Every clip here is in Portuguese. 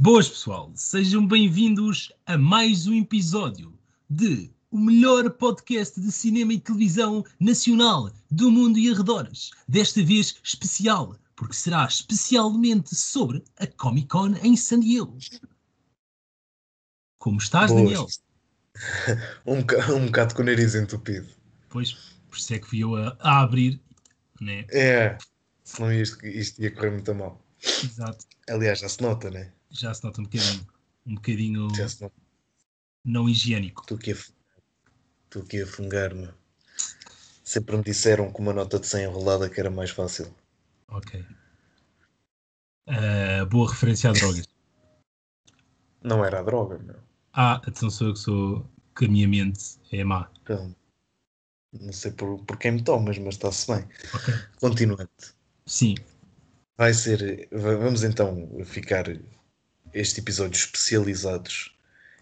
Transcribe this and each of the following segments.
Boas pessoal, sejam bem-vindos a mais um episódio de o melhor podcast de cinema e televisão nacional do mundo e arredores. Desta vez especial, porque será especialmente sobre a Comic Con em San Diego. Como estás, Boas. Daniel? Um, boca- um bocado com o nariz entupido. Pois, por isso é que fui eu a, a abrir, né? É, senão isto, isto ia correr muito mal. Exato. Aliás, já se nota, né? Já se nota um bocadinho, um bocadinho não higiênico. Estou aqui a, fu- estou aqui a fungar-me. Sempre me disseram com uma nota de 100 enrolada que era mais fácil. Ok. Ah, boa referência a drogas. Não era a droga, meu. Ah, atenção, sou eu que sou que a minha mente é má. Então, não sei por, por quem me tomas, mas está-se bem. Ok. Continuando. Sim, Vai ser. va- Vamos então ficar este episódio especializados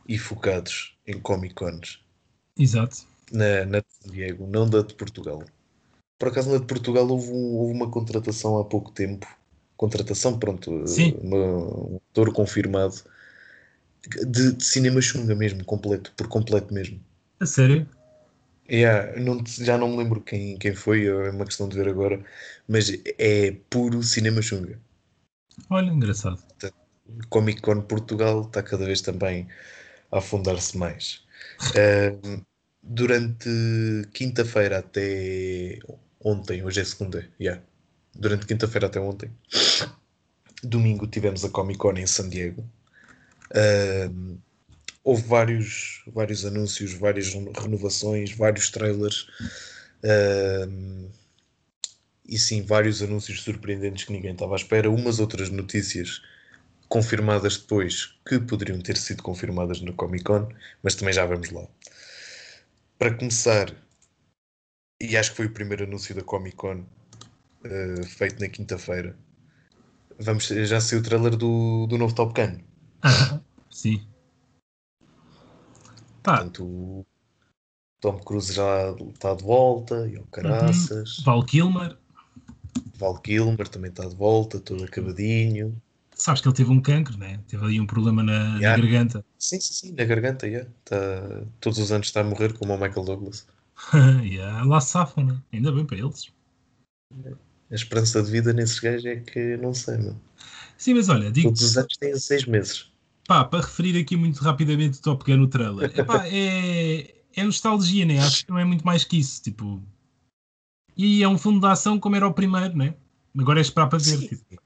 e focados em Comic Cons. exato. na, na de San Diego, não da de Portugal. Por acaso na de Portugal houve, um- houve uma contratação há pouco tempo. Contratação, pronto, Sim. uma- um ator confirmado de, de cinema chunga mesmo, completo, por completo mesmo. A sério? Yeah, não já não me lembro quem, quem foi, é uma questão de ver agora, mas é puro cinema chunga. Olha, engraçado. Comic Con Portugal está cada vez também a afundar-se mais. Ahm, durante quinta-feira até ontem, hoje é segunda, yeah. durante quinta-feira até ontem, domingo tivemos a Comic Con em San Diego. Ahm, houve vários, vários anúncios, várias renovações, vários trailers. ahm, e sim, vários anúncios surpreendentes que ninguém estava à espera. Umas outras notícias confirmadas depois que poderiam ter sido confirmadas no Comic Con, mas também já vamos lá. Para começar, e acho que foi o primeiro anúncio da Comic Con eh, feito na quinta-feira, vamos, já saiu o trailer do, do novo Top Gun. Ah, sim. Pá, Portanto, o Tom Cruise já está de volta, e o Caraças, Val Kilmer, Val Kilmer também está de volta, todo acabadinho. Sabes que ele teve um cancro, né? Teve ali um problema na, na Yeah. garganta. Sim, sim, sim, na garganta, yeah. Tá, todos os anos está a morrer como o Michael Douglas. yeah, lá safam, né? Ainda bem para eles. A esperança de vida nesses gajos é que não sei, meu. Sim, mas olha, digo Todos os anos têm seis meses. pá, para referir aqui muito rapidamente o Top Gun no trailer, epá, é, é nostalgia, né? Acho que não é muito mais que isso, tipo. E é um filme de ação como era o primeiro, né? Agora é esperar para ver. Sim. Tipo.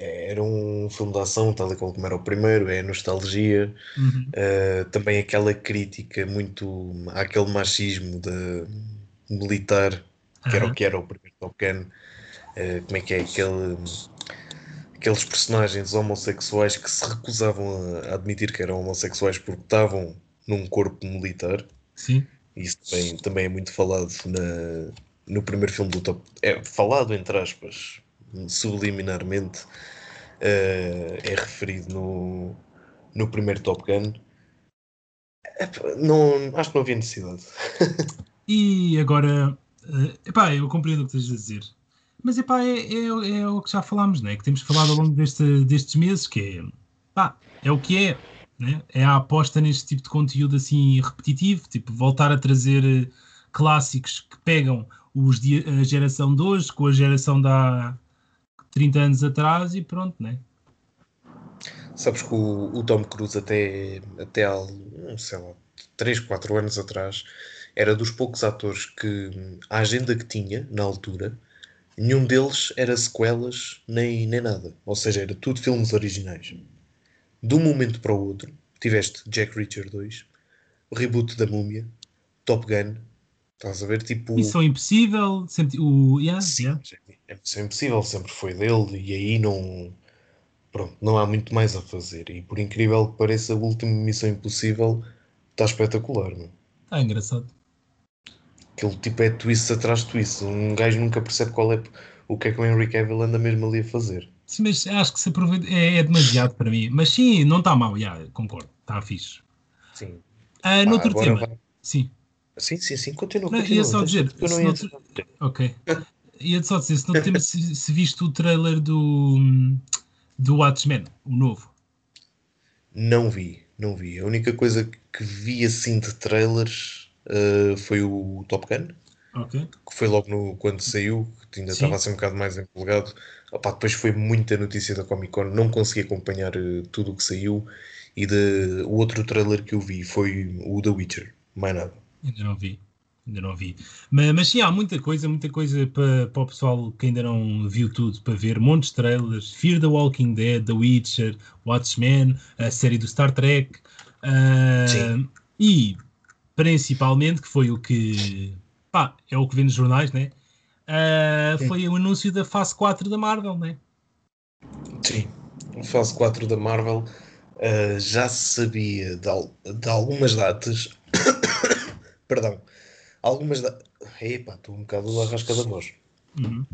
Era um filme de ação, tal e como era o primeiro, é nostalgia. Uhum. Uh, também aquela crítica muito àquele machismo de militar, que era o que era o primeiro Top Gun. Uh, como é que é? Aquele, aqueles personagens homossexuais que se recusavam a admitir que eram homossexuais porque estavam num corpo militar. Sim. Isso também, também é muito falado na, no primeiro filme do Top. É falado, entre aspas, subliminarmente. eh, é referido no, no primeiro Top Gun. Epá, Não, acho que não havia necessidade. E agora, eh, epá, eu compreendo o que estás a dizer. Mas epá, é, é, é o que já falámos, né? que temos falado ao longo deste, destes meses, que é, pá, é o que é. Né? É a aposta neste tipo de conteúdo assim repetitivo, tipo voltar a trazer eh, clássicos que pegam os a geração de hoje com a geração há 30 anos atrás e pronto, né? Sabes que o, o Tom Cruise até, até há, sei lá, 3, 4 anos atrás, era dos poucos atores que a agenda que tinha, na altura, nenhum deles era sequelas nem, nem nada. Ou seja, era tudo filmes originais. De um momento para o outro, tiveste Jack Reacher 2, o reboot da Múmia, Top Gun, estás a ver, tipo... Missão Impossível, sempre, o, yeah, Sim, yeah. é Missão Impossível sempre foi dele e aí não pronto, não há muito mais a fazer e por incrível que pareça a última Missão Impossível está espetacular meu. Tá engraçado. aquele tipo é twist atrás de twist um gajo nunca percebe qual é o que é que o Henry Cavill anda mesmo ali a fazer Sim, mas acho que se aproveita, é, é demasiado para mim. Mas sim, não está mal, já, concordo, está fixe. sim, Ah, Pá, noutro tema, vai- sim, sim, sim, sim, continua, Não, continua ia só dizer, eu não ia ok. Ia só dizer, se, noutro tema, se, se viste o trailer do, do Watchmen, o novo. Não vi, não vi. A única coisa que vi assim de trailers uh, foi o Top Gun. Que foi logo no, quando saiu, que ainda estava assim um bocado mais empolgado. Opa, depois foi muita notícia da Comic Con, não consegui acompanhar uh, tudo o que saiu. E de, o outro trailer que eu vi foi o The Witcher, mais nada. Ainda não vi. Ainda não vi. Mas, mas sim, há muita coisa, muita coisa para, para o pessoal que ainda não viu tudo para ver. Montes de trailers, Fear the Walking Dead, The Witcher, Watchmen, a série do Star Trek. Uh, Sim. e principalmente, que foi o que pá, é o que vê nos jornais, né? Uh, foi o anúncio da fase 4 da Marvel, né? Sim, a fase 4 da Marvel uh, já se sabia de, de algumas datas. Perdão, algumas datas. Epá, estou um bocado a rasca da voz. Uhum.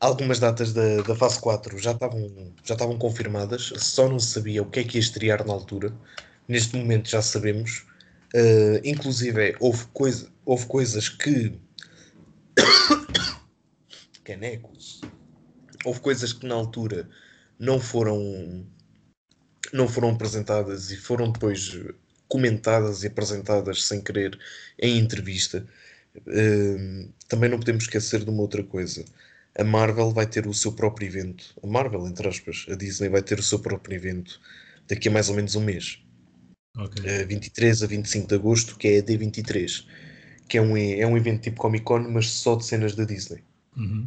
Algumas datas da, da fase 4 já estavam, já estavam confirmadas, só não se sabia o que é que ia estrear na altura. Neste momento já sabemos. Uh, inclusive, houve, coisa, houve coisas que. Caneco. Houve coisas que na altura não foram não foram apresentadas e foram depois comentadas e apresentadas sem querer em entrevista. Uh, também não podemos esquecer de uma outra coisa. A Marvel vai ter o seu próprio evento. A Marvel, entre aspas, a Disney vai ter o seu próprio evento daqui a mais ou menos um mês. Okay. Uh, 23 a 25 de agosto, que é a D23, que é um, é um evento tipo Comic Con, mas só de cenas da Disney. Uhum.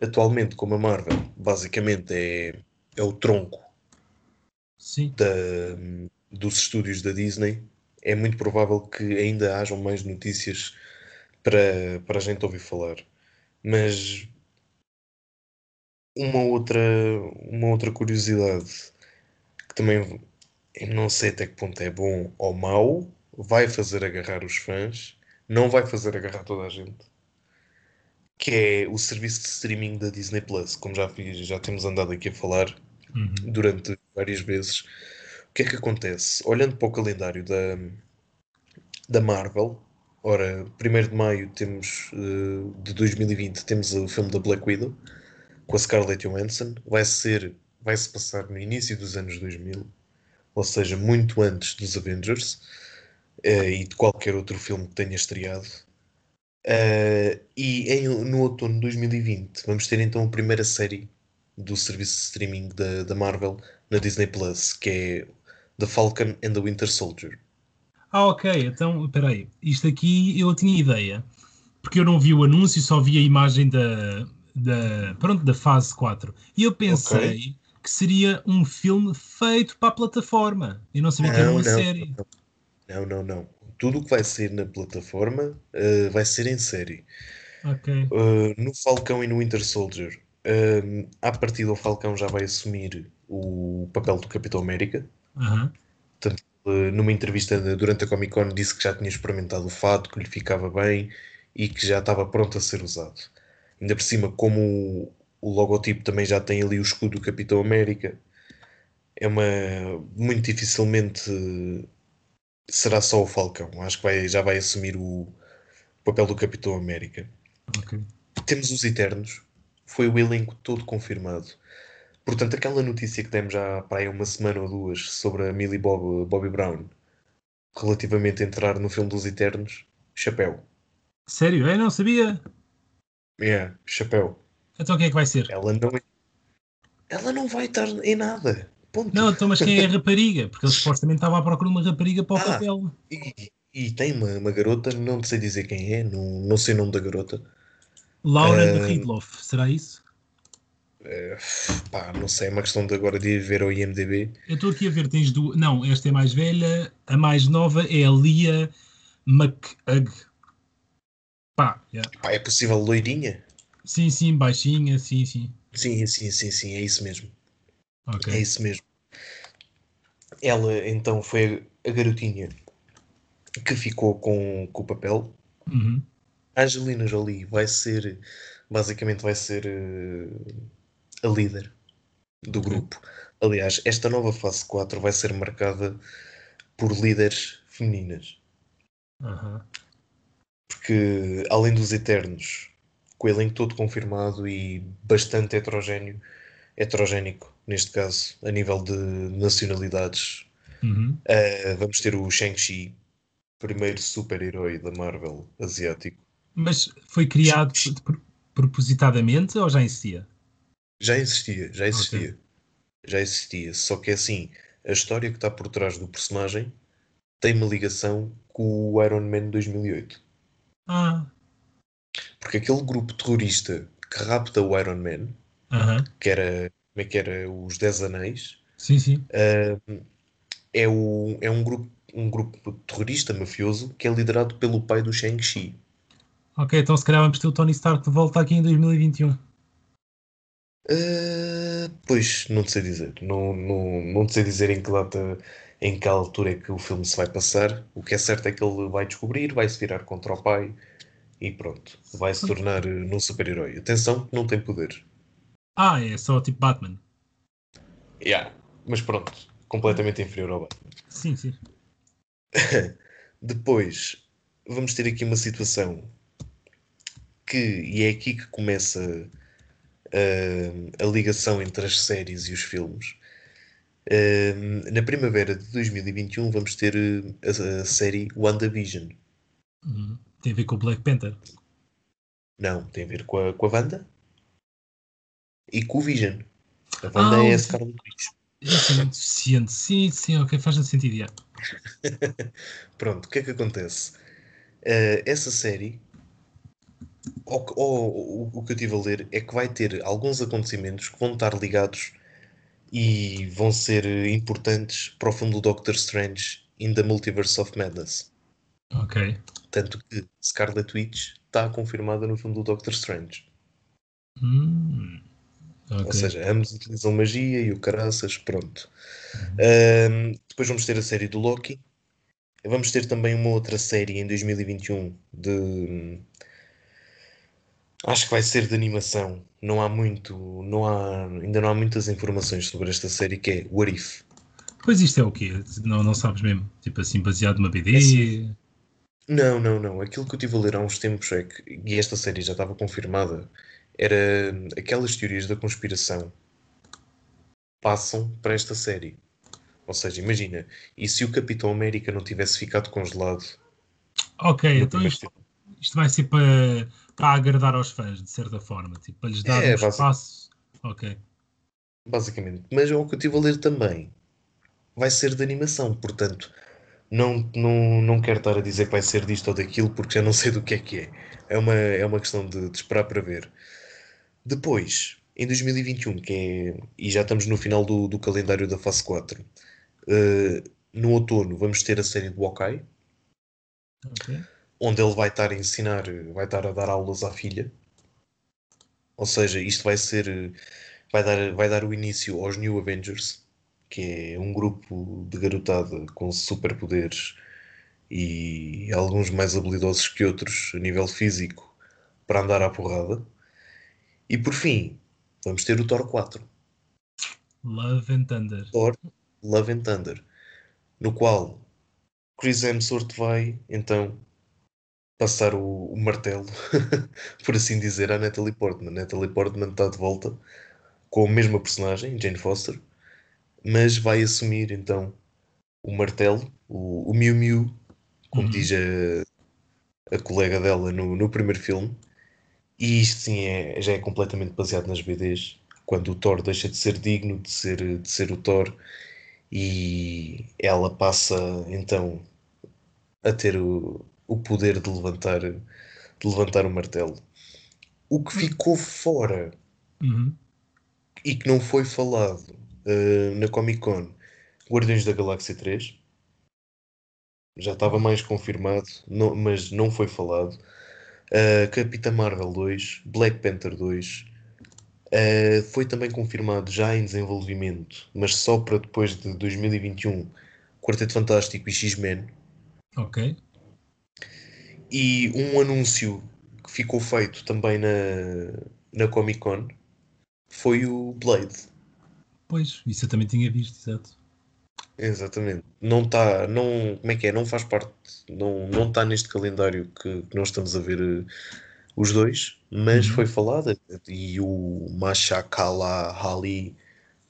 Atualmente, como a Marvel, basicamente é, é o tronco Sim. da, dos estúdios da Disney, é muito provável que ainda hajam mais notícias para, para a gente ouvir falar. Mas uma outra, uma outra curiosidade que também não sei até que ponto é bom ou mau, vai fazer agarrar os fãs, não vai fazer agarrar toda a gente, que é o serviço de streaming da Disney Plus, como já, já temos andado aqui a falar uhum. durante várias vezes. O que é que acontece? Olhando para o calendário da, da Marvel, ora, 1 de maio temos uh, de 2020 temos o filme da Black Widow com a Scarlett Johansson, vai ser vai se passar no início dos anos 2000 ou seja, muito antes dos Avengers uh, e de qualquer outro filme que tenha estreado. Uh, e em, no outono de 2020 vamos ter então a primeira série do serviço de streaming da, da Marvel na Disney Plus, que é The Falcon and the Winter Soldier. Ah, ok, então, espera aí. Isto aqui eu tinha ideia, porque eu não vi o anúncio, só vi a imagem da, da, pronto, da fase 4. E eu pensei okay. que seria um filme feito para a plataforma. Eu não sabia não, que era uma não, série. Não, não, não. Tudo o que vai ser na plataforma uh, vai ser em série. Ok. Uh, no Falcão e no Winter Soldier, uh, à partida o Falcão já vai assumir o papel do Capitão América. Uhum. Portanto, numa entrevista durante a Comic Con disse que já tinha experimentado o fato, que lhe ficava bem e que já estava pronto a ser usado. Ainda por cima, como o, logotipo também já tem ali o escudo do Capitão América, é uma muito dificilmente será só o Falcão. Acho que vai, já vai assumir o papel do Capitão América. Okay. Temos os Eternos, foi o elenco todo confirmado. Portanto, aquela notícia que demos já para aí uma semana ou duas sobre a Millie Bob, Bobby Brown relativamente a entrar no filme dos Eternos, chapéu. Sério? Eu não sabia. É, yeah, chapéu. Então quem é que vai ser? Ela não, ela não vai estar em nada. Ponto. Não, então, mas quem é a rapariga? Porque ele supostamente estava à procura de uma rapariga para o Ah, papel. E, e tem uma, uma garota, não sei dizer quem é, não, não sei o nome da garota. Laura eh, de Ridloff, será isso? Eh, pá, não sei, é uma questão de agora de ver ao IMDB. Eu estou aqui a ver, tens duas. Não, esta é mais velha, a mais nova é a Lia McHugh. Pá, yeah. Pá, é possível loirinha? sim, sim, baixinha, sim, sim. Sim, sim, sim, sim, é isso mesmo. Ok. É isso mesmo. Ela então foi a garotinha que ficou com, com o papel. Uhum. A Angelina Jolie vai ser, basicamente, vai ser eh, a líder do Ok. grupo. Aliás, esta nova fase 4 vai ser marcada por líderes femininas. Aham. Porque, além dos Eternos, com o elenco todo confirmado e bastante heterogéneo, heterogénico, neste caso, a nível de nacionalidades. Uhum. Uh, vamos ter o Shang-Chi, primeiro super-herói da Marvel asiático. Mas foi criado propositadamente ou já existia? Já existia, já existia. Okay. Já existia. Só que é assim, a história que está por trás do personagem tem uma ligação com o Iron Man 2008. Ah. Porque aquele grupo terrorista que rapta o Iron Man, uh -huh. que era, como é que era, os Dez Anéis, sim, sim. Uh, é, o, é um, grupo, um grupo terrorista mafioso que é liderado pelo pai do Shang-Chi. Ok, então se calhar vamos ter o Tony Stark de volta aqui em 2021. Uh, ah, pois, não te sei dizer. Não, não, não te sei dizer em que data, em que altura é que o filme se vai passar. O que é certo é que ele vai descobrir, vai se virar contra o pai e pronto. Vai se tornar uh, super-herói. Atenção que não tem poder. Ah, é só tipo Batman. Yeah, mas pronto, completamente inferior ao Batman. Sim, sim. Depois, vamos ter aqui uma situação que, e é aqui que começa a ligação entre as séries e os filmes. Na primavera de 2021 vamos ter a, a série WandaVision. Uhum. Tem a ver com o Black Panther? Não, tem a ver com a, com a Wanda e com o Vision. A Wanda ah, é a Scarlet Witch. Isso é muito suficiente. Sim, sim, ok, faz sentido. Pronto, o que é que acontece? Uh, essa série ou, ou, o que eu estive a ler é que vai ter alguns acontecimentos que vão estar ligados e vão ser importantes para o filme do Doctor Strange in the Multiverse of Madness. Ok. Tanto que Scarlet Witch está confirmada no filme do Doctor Strange. Hum, okay. Ou seja, ambos utilizam magia e o caraças, pronto. Uhum. Um, depois vamos ter a série do Loki. Vamos ter também uma outra série em 2021 de Acho que vai ser de animação. Não há muito, não há, ainda não há muitas informações sobre esta série que é What If. Pois isto é o quê? Não, não sabes mesmo? Tipo assim, baseado numa BD? É assim, não, não, não. Aquilo que eu estive a ler há uns tempos é que, e esta série já estava confirmada, era aquelas teorias da conspiração passam para esta série. Ou seja, imagina, e se o Capitão América não tivesse ficado congelado? Ok, então isto, isto vai ser para para agradar aos fãs, de certa forma, tipo, para lhes dar é, um espaço. Ok. Basicamente. Mas é o que eu estive a ler também. Vai ser de animação, portanto, não, não, não quero estar a dizer que vai ser disto ou daquilo, porque já não sei do que é que é. É uma, é uma questão de, de esperar para ver. Depois, em 2021, que é, e já estamos no final do, do calendário da fase 4, uh, eh, no outono vamos ter a série do Hawkeye. Okay onde ele vai estar a ensinar, vai estar a dar aulas à filha. Ou seja, isto vai ser, vai dar, vai dar o início aos New Avengers, que é um grupo de garotada com superpoderes e alguns mais habilidosos que outros a nível físico para andar à porrada. E por fim, vamos ter o Thor 4. Love and Thunder. Thor, Love and Thunder. No qual Chris Hemsworth vai então passar o, o martelo, por assim dizer, à Natalie Portman. Natalie Portman está de volta com a mesma personagem, Jane Foster, mas vai assumir então o martelo, o, o Miu Miu, como uhum. diz a, a, colega dela no, no primeiro filme. E isto sim é, já é completamente baseado nas BDs, quando o Thor deixa de ser digno de ser, de ser o Thor e ela passa então a ter o, o poder de levantar, de levantar o martelo. O que ficou fora uhum. e que não foi falado uh, na Comic Con, Guardiões da Galáxia 3, já estava mais confirmado, não, mas não foi falado. Uh, Capitã Marvel 2, Black Panther 2, uh, eh, foi também confirmado já em desenvolvimento, mas só para depois de 2021, Quarteto Fantástico e X-Men. Ok. E um anúncio que ficou feito também na, na Comic Con foi o Blade. Pois, isso eu também tinha visto, exato. Exatamente. Não está, não, como é que é? Não faz parte, não não está neste calendário que, que, nós estamos a ver uh, os dois, mas uhum. foi falado e o Mashakala Ali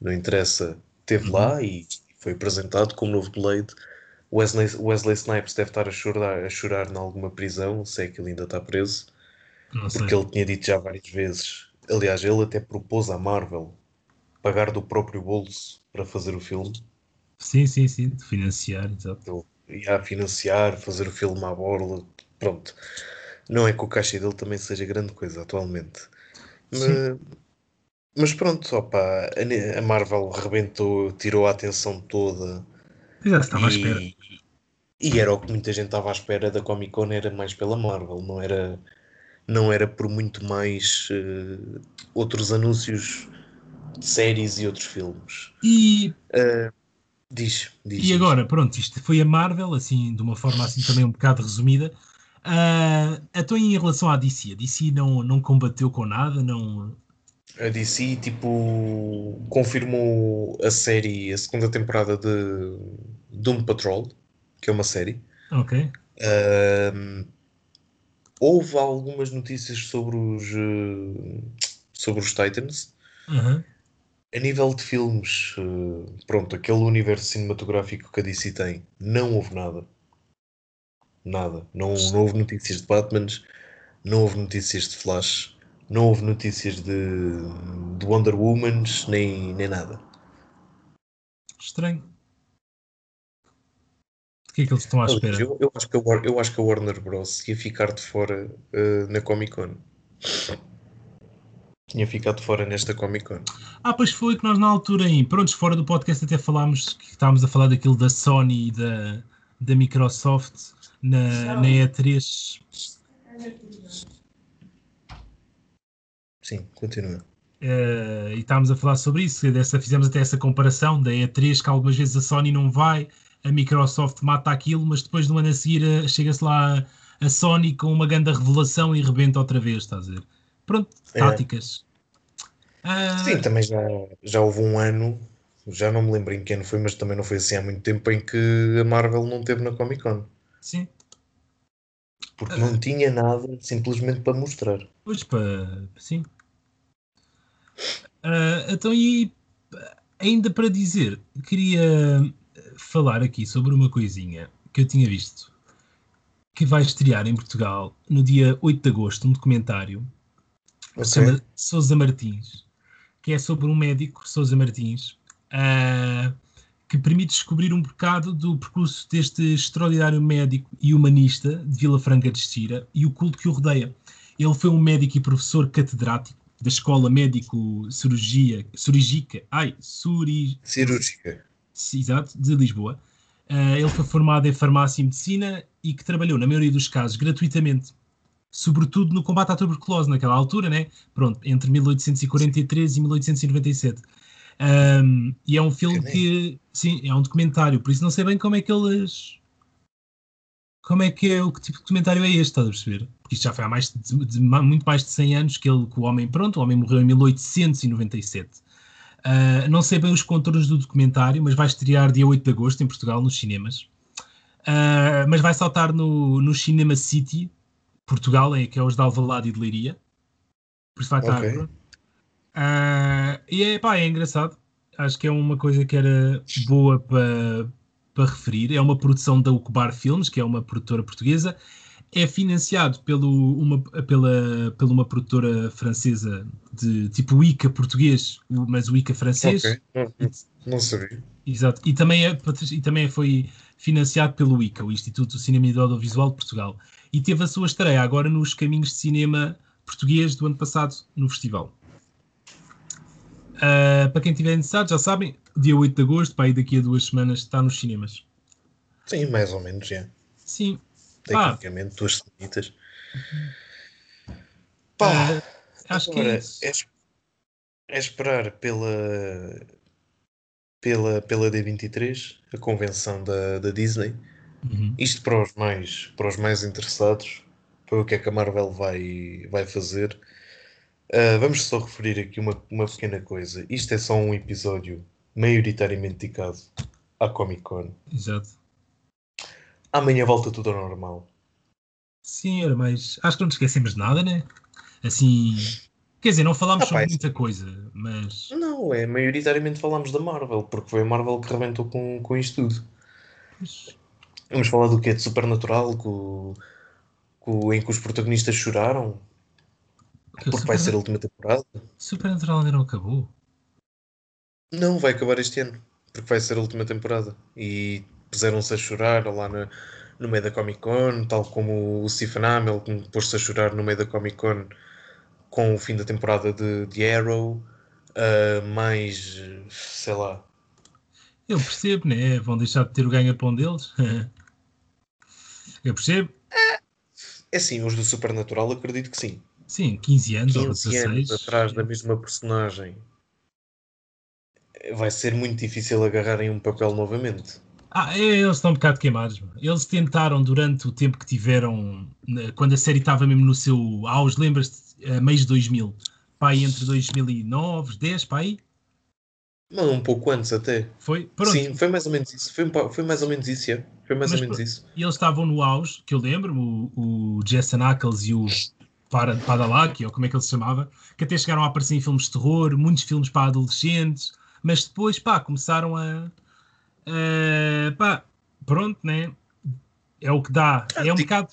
não interessa, esteve uhum. lá e foi apresentado como novo Blade. Wesley, Wesley Snipes deve estar a chorar, a chorar em alguma prisão, sei que ele ainda está preso, porque ele tinha dito já várias vezes. Aliás, ele até propôs à Marvel pagar do próprio bolso para fazer o filme. Sim, sim, sim, de financiar, exato. Ele ia financiar, fazer o filme à borla, pronto. Não é que o caixa dele também seja grande coisa atualmente. Mas, mas, pronto, opa, a Marvel rebentou, tirou a atenção toda. Já estava e, à espera. E era o que muita gente estava à espera da Comic Con, era mais pela Marvel, não era, não era por muito mais uh, outros anúncios de séries e outros filmes. E. Uh, diz, diz. E agora, pronto, isto foi a Marvel, assim, de uma forma assim também um bocado resumida. Uh, então, em relação à DC, a DC não, não combateu com nada, não. A DC, tipo, confirmou a série, a segunda temporada de Doom Patrol, que é uma série. Ok. Uh, houve algumas notícias sobre os, uh, sobre os Titans. Uhum. A nível de filmes, pronto, aquele universo cinematográfico que a DC tem, não houve nada. Nada. Não, não houve notícias de Batman, não houve notícias de Flash, não houve notícias de, de Wonder Woman, nem, nem nada. Estranho. De que é que eles estão à espera? Eu, eu, acho, que a, eu acho que a Warner Bros. ia ficar de fora uh, na Comic Con. Tinha ficado de fora nesta Comic Con. Ah, pois foi que nós na altura, em prontos, fora do podcast até falámos que estávamos a falar daquilo da Sony e da, da Microsoft na, na E3. Sim, continua. Uh, e estávamos a falar sobre isso, dessa, fizemos até essa comparação da E3, que algumas vezes a Sony não vai, a Microsoft mata aquilo, mas depois de um ano a seguir eh, chega-se lá a, Sony com uma grande revelação e rebenta outra vez, estás a ver? Pronto, é. táticas. É. Uh... Sim, também já, já houve um ano, já não me lembro em que ano foi, mas também não foi assim há muito tempo em que a Marvel não teve na Comic Con. Sim. Porque não tinha nada simplesmente para mostrar. Pois, para. Sim. Uh, então, e ainda para dizer, queria falar aqui sobre uma coisinha que eu tinha visto que vai estrear em Portugal no dia 8 de agosto, um documentário okay. chama Sousa Martins, que é sobre um médico, Sousa Martins, uh, que permite descobrir um bocado do percurso deste extraordinário médico e humanista de Vila Franca de Xira e o culto que o rodeia. Ele foi um médico e professor catedrático da Escola Médico Cirurgia, Cirúrgica, ai, suri, Cirúrgica, exato, de Lisboa. Uh, ele foi formado em farmácia e medicina e que trabalhou, na maioria dos casos, gratuitamente, sobretudo no combate à tuberculose, naquela altura, né? Pronto, entre 1843 e 1897. Um, e é um filme que, sim, é um documentário, por isso não sei bem como é que eles. Como é que é, o que tipo de documentário é este, estás a perceber? Porque isto já foi há mais de, de, muito mais de 100 anos que, ele, que o homem, pronto, o homem morreu em 1897. Uh, ah, não sei bem os contornos do documentário, mas vai estrear dia 8 de agosto em Portugal, nos cinemas. Uh, mas vai saltar no, no Cinema City, Portugal, é, que é os de Alvalade e de Leiria. Por isso vai estar. Okay. Uh, e é, pá, é engraçado. Acho que é uma coisa que era boa para para referir. É uma produção da Ucubar Filmes, que é uma produtora portuguesa. É financiado pelo, uma, pela, pela uma produtora francesa de tipo ICA português, mas o ICA francês. Okay. Não, não sabia. Exato. E também, é, e também foi financiado pelo ICA, o Instituto do Cinema e do Audiovisual de Portugal. E teve a sua estreia agora nos Caminhos de Cinema Português do ano passado no festival. Uh, para quem tiver interessado, já sabem, dia 8 de agosto, para aí daqui a duas semanas, está nos cinemas. Sim, mais ou menos, já. Sim. Tecnicamente, ah. duas semanitas. Pá, uh, acho agora, que é, é, é, esperar pela, pela, pela D23, a convenção da, da Disney. Uhum. Isto para os, mais, para os mais interessados, para o que é que a Marvel vai, vai fazer. Uh, vamos só referir aqui uma, uma pequena coisa. Isto é só um episódio maioritariamente dedicado à Comic Con. Exato. Amanhã volta tudo ao normal. Sim, era mais. Acho que não nos esquecemos de nada, né? Assim. Quer dizer, não falámos Ah, sobre muita coisa, mas. Não, é maioritariamente falámos da Marvel, porque foi a Marvel que rebentou com, com isto tudo. mas- Vamos falar do quê? De Supernatural, que que o- em que os protagonistas choraram, que porque vai ser a última temporada. Supernatural ainda não acabou. Não, vai acabar este ano, porque vai ser a última temporada. E puseram-se a chorar lá na- no meio da Comic Con, tal como o Stephen Hamilton pôs-se a chorar no meio da Comic Con com o fim da temporada de, de Arrow. ah, mais, sei lá, Eu percebo, né? Vão deixar de ter o ganha-pão deles. Eu percebo. É assim, os do Supernatural acredito que sim. Sim, 15 anos ou 15 16. anos atrás da mesma personagem. Vai ser muito difícil agarrarem um papel novamente. Ah, é, eles estão um bocado queimados. mano. Eles tentaram durante o tempo que tiveram, quando a série estava mesmo no seu auge, lembras-te, a meios de 2000, pá, aí entre 2009, 10, pá, aí, Não, um pouco antes até. foi, pronto. Sim, foi mais ou menos isso. Foi, foi mais ou menos isso, é. Foi mais Mas ou menos isso. E eles estavam no auge, que eu lembro, o, o Jason Ackles e o Para- Padalaki, ou como é que ele se chamava, que até chegaram a aparecer em filmes de terror, muitos filmes para adolescentes, mas depois, pá, começaram a... a- pá, pronto, né? É o que dá. É um bocado...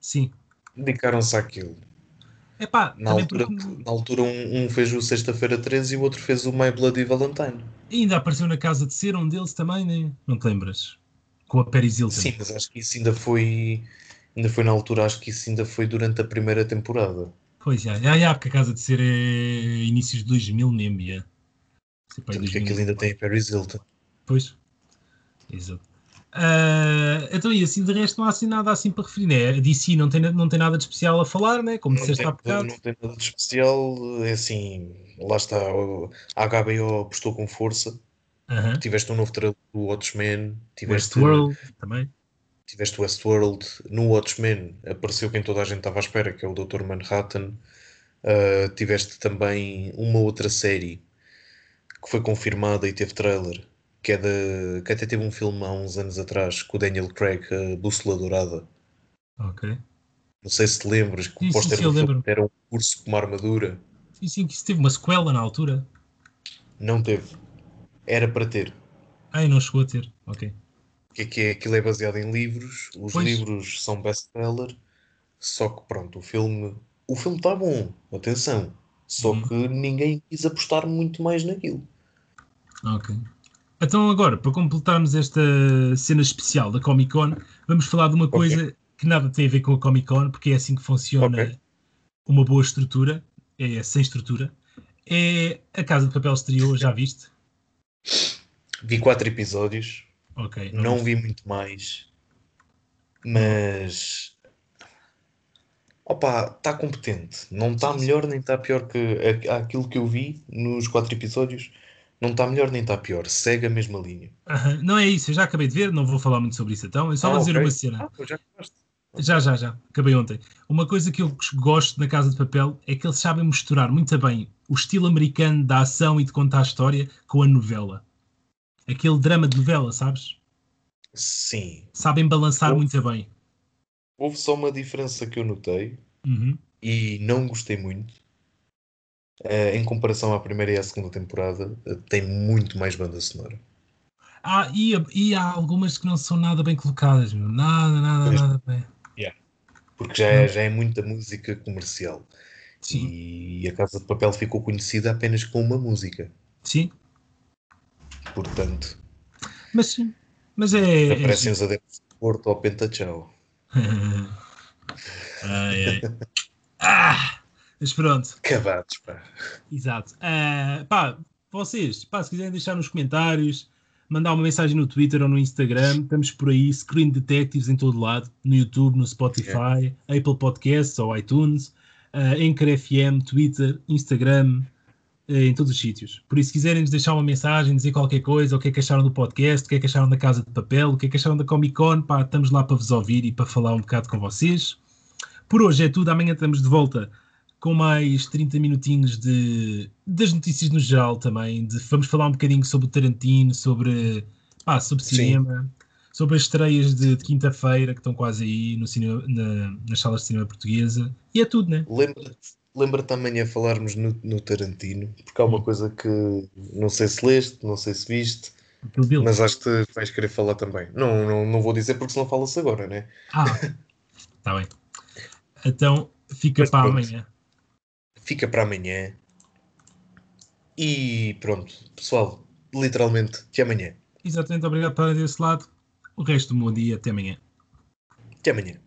Sim. Dedicaram-se àquilo. É pá, Na altura, porque na altura um, um fez o Sexta-feira 13 e o outro fez o My Bloody Valentine. ainda apareceu na Casa de Ser um deles também, né? Não te lembras? Com a Paris Hilton. Sim, mas acho que isso ainda foi. Ainda foi na altura, acho que isso ainda foi durante a primeira temporada. Pois, já, já, já, porque a Casa de Ser é inícios de 2000 mesmo, já. Tanto que 2000. aquilo ainda tem a Paris Hilton. Pois. Exato. Ah, então, e assim, de resto, não há assim nada assim para referir, né? A DC não tem, não tem nada de especial a falar, né? Como Não disseste há bocado. não tem nada de especial, é assim, lá está, a HBO apostou com força. Aham. Tiveste um novo trailer do Watchmen, tiveste, Westworld também. Tiveste Westworld. No Watchmen apareceu quem toda a gente estava à espera, que é o Dr. Manhattan. Uh, tiveste também uma outra série que foi confirmada e teve trailer, que é de, que até teve um filme há uns anos atrás com o Daniel Craig, a Bússola Dourada. Ok. Não sei se te lembras que Sim, o póster era um urso com uma armadura. Sim, sim, que isso teve uma sequela na altura. Não teve. Era para ter. Ai, não chegou a ter. Ok. Que, que é, aquilo é baseado em livros. Os Pois. livros são best-seller. Só que pronto, o filme. O filme está bom, atenção. Só Uhum. que ninguém quis apostar muito mais naquilo. Ok. Então agora, para completarmos esta cena especial da Comic Con, vamos falar de uma Ok. coisa que nada tem a ver com a Comic Con, porque é assim que funciona Ok. uma boa estrutura, é sem estrutura. É a Casa de Papel estreou, já viste? Vi quatro episódios, Ok. não vi muito mais. Mas. Opa, está competente. Não está melhor nem está pior que aquilo que eu vi nos quatro episódios. Não está melhor nem está pior. Segue a mesma linha. Não é isso, eu já acabei de ver, não vou falar muito sobre isso então. Eu só Ah, vou dizer ok. uma cena. Ah, já acabaste. Já, já, já. Acabei ontem. Uma coisa que eu gosto na Casa de Papel é que eles sabem misturar muito bem o estilo americano da ação e de contar a história com a novela. Aquele drama de novela, sabes? Sim. Sabem balançar Eu- muito bem. Houve só uma diferença que eu notei Uhum. e não gostei muito. Eh, em comparação à primeira e à segunda temporada, eh, tem muito mais banda sonora. Ah, e, e há algumas que não são nada bem colocadas, meu. Nada, nada, Pois. nada bem. Porque já é, já é muita música comercial. Sim, E a Casa de Papel ficou conhecida apenas com uma música. sim. Portanto, Mas sim. Mas é. é aparecem os adeptos de Porto ao Pentatchau. ai, ai. Ah! Mas pronto. Cavados, pá. Exato. Ah, pá, vocês, pá, se quiserem deixar nos comentários, mandar uma mensagem no Twitter ou no Instagram, estamos por aí, Screen Detectives em todo lado, no YouTube, no Spotify, Apple Podcasts ou iTunes, uh, Anchor FM, Twitter, Instagram, em todos os sítios. Por isso, se quiserem nos deixar uma mensagem, dizer qualquer coisa, o que é que acharam do podcast, o que é que acharam da Casa de Papel, o que é que acharam da Comic Con, pá, estamos lá para vos ouvir e para falar um bocado com vocês. Por hoje é tudo, amanhã estamos de volta com mais 30 minutinhos de, das notícias no geral também. De, vamos falar um bocadinho sobre o Tarantino, sobre, pá, sobre Sim. cinema, sobre as estreias de, de quinta-feira que estão quase aí no cinema, na- nas salas de cinema portuguesa. E é tudo, né? Lembra-te lembra-te amanhã falarmos no, no Tarantino, porque há uma Hum. coisa que não sei se leste, não sei se viste, mas acho que vais querer falar também. Não, não, não vou dizer porque senão fala-se agora, né? Ah, está bem. Então fica Mas para pronto. amanhã. Fica para amanhã. E pronto, pessoal, literalmente, até amanhã. Exatamente, obrigado por estar desse lado. O resto do bom dia, até amanhã. Até amanhã.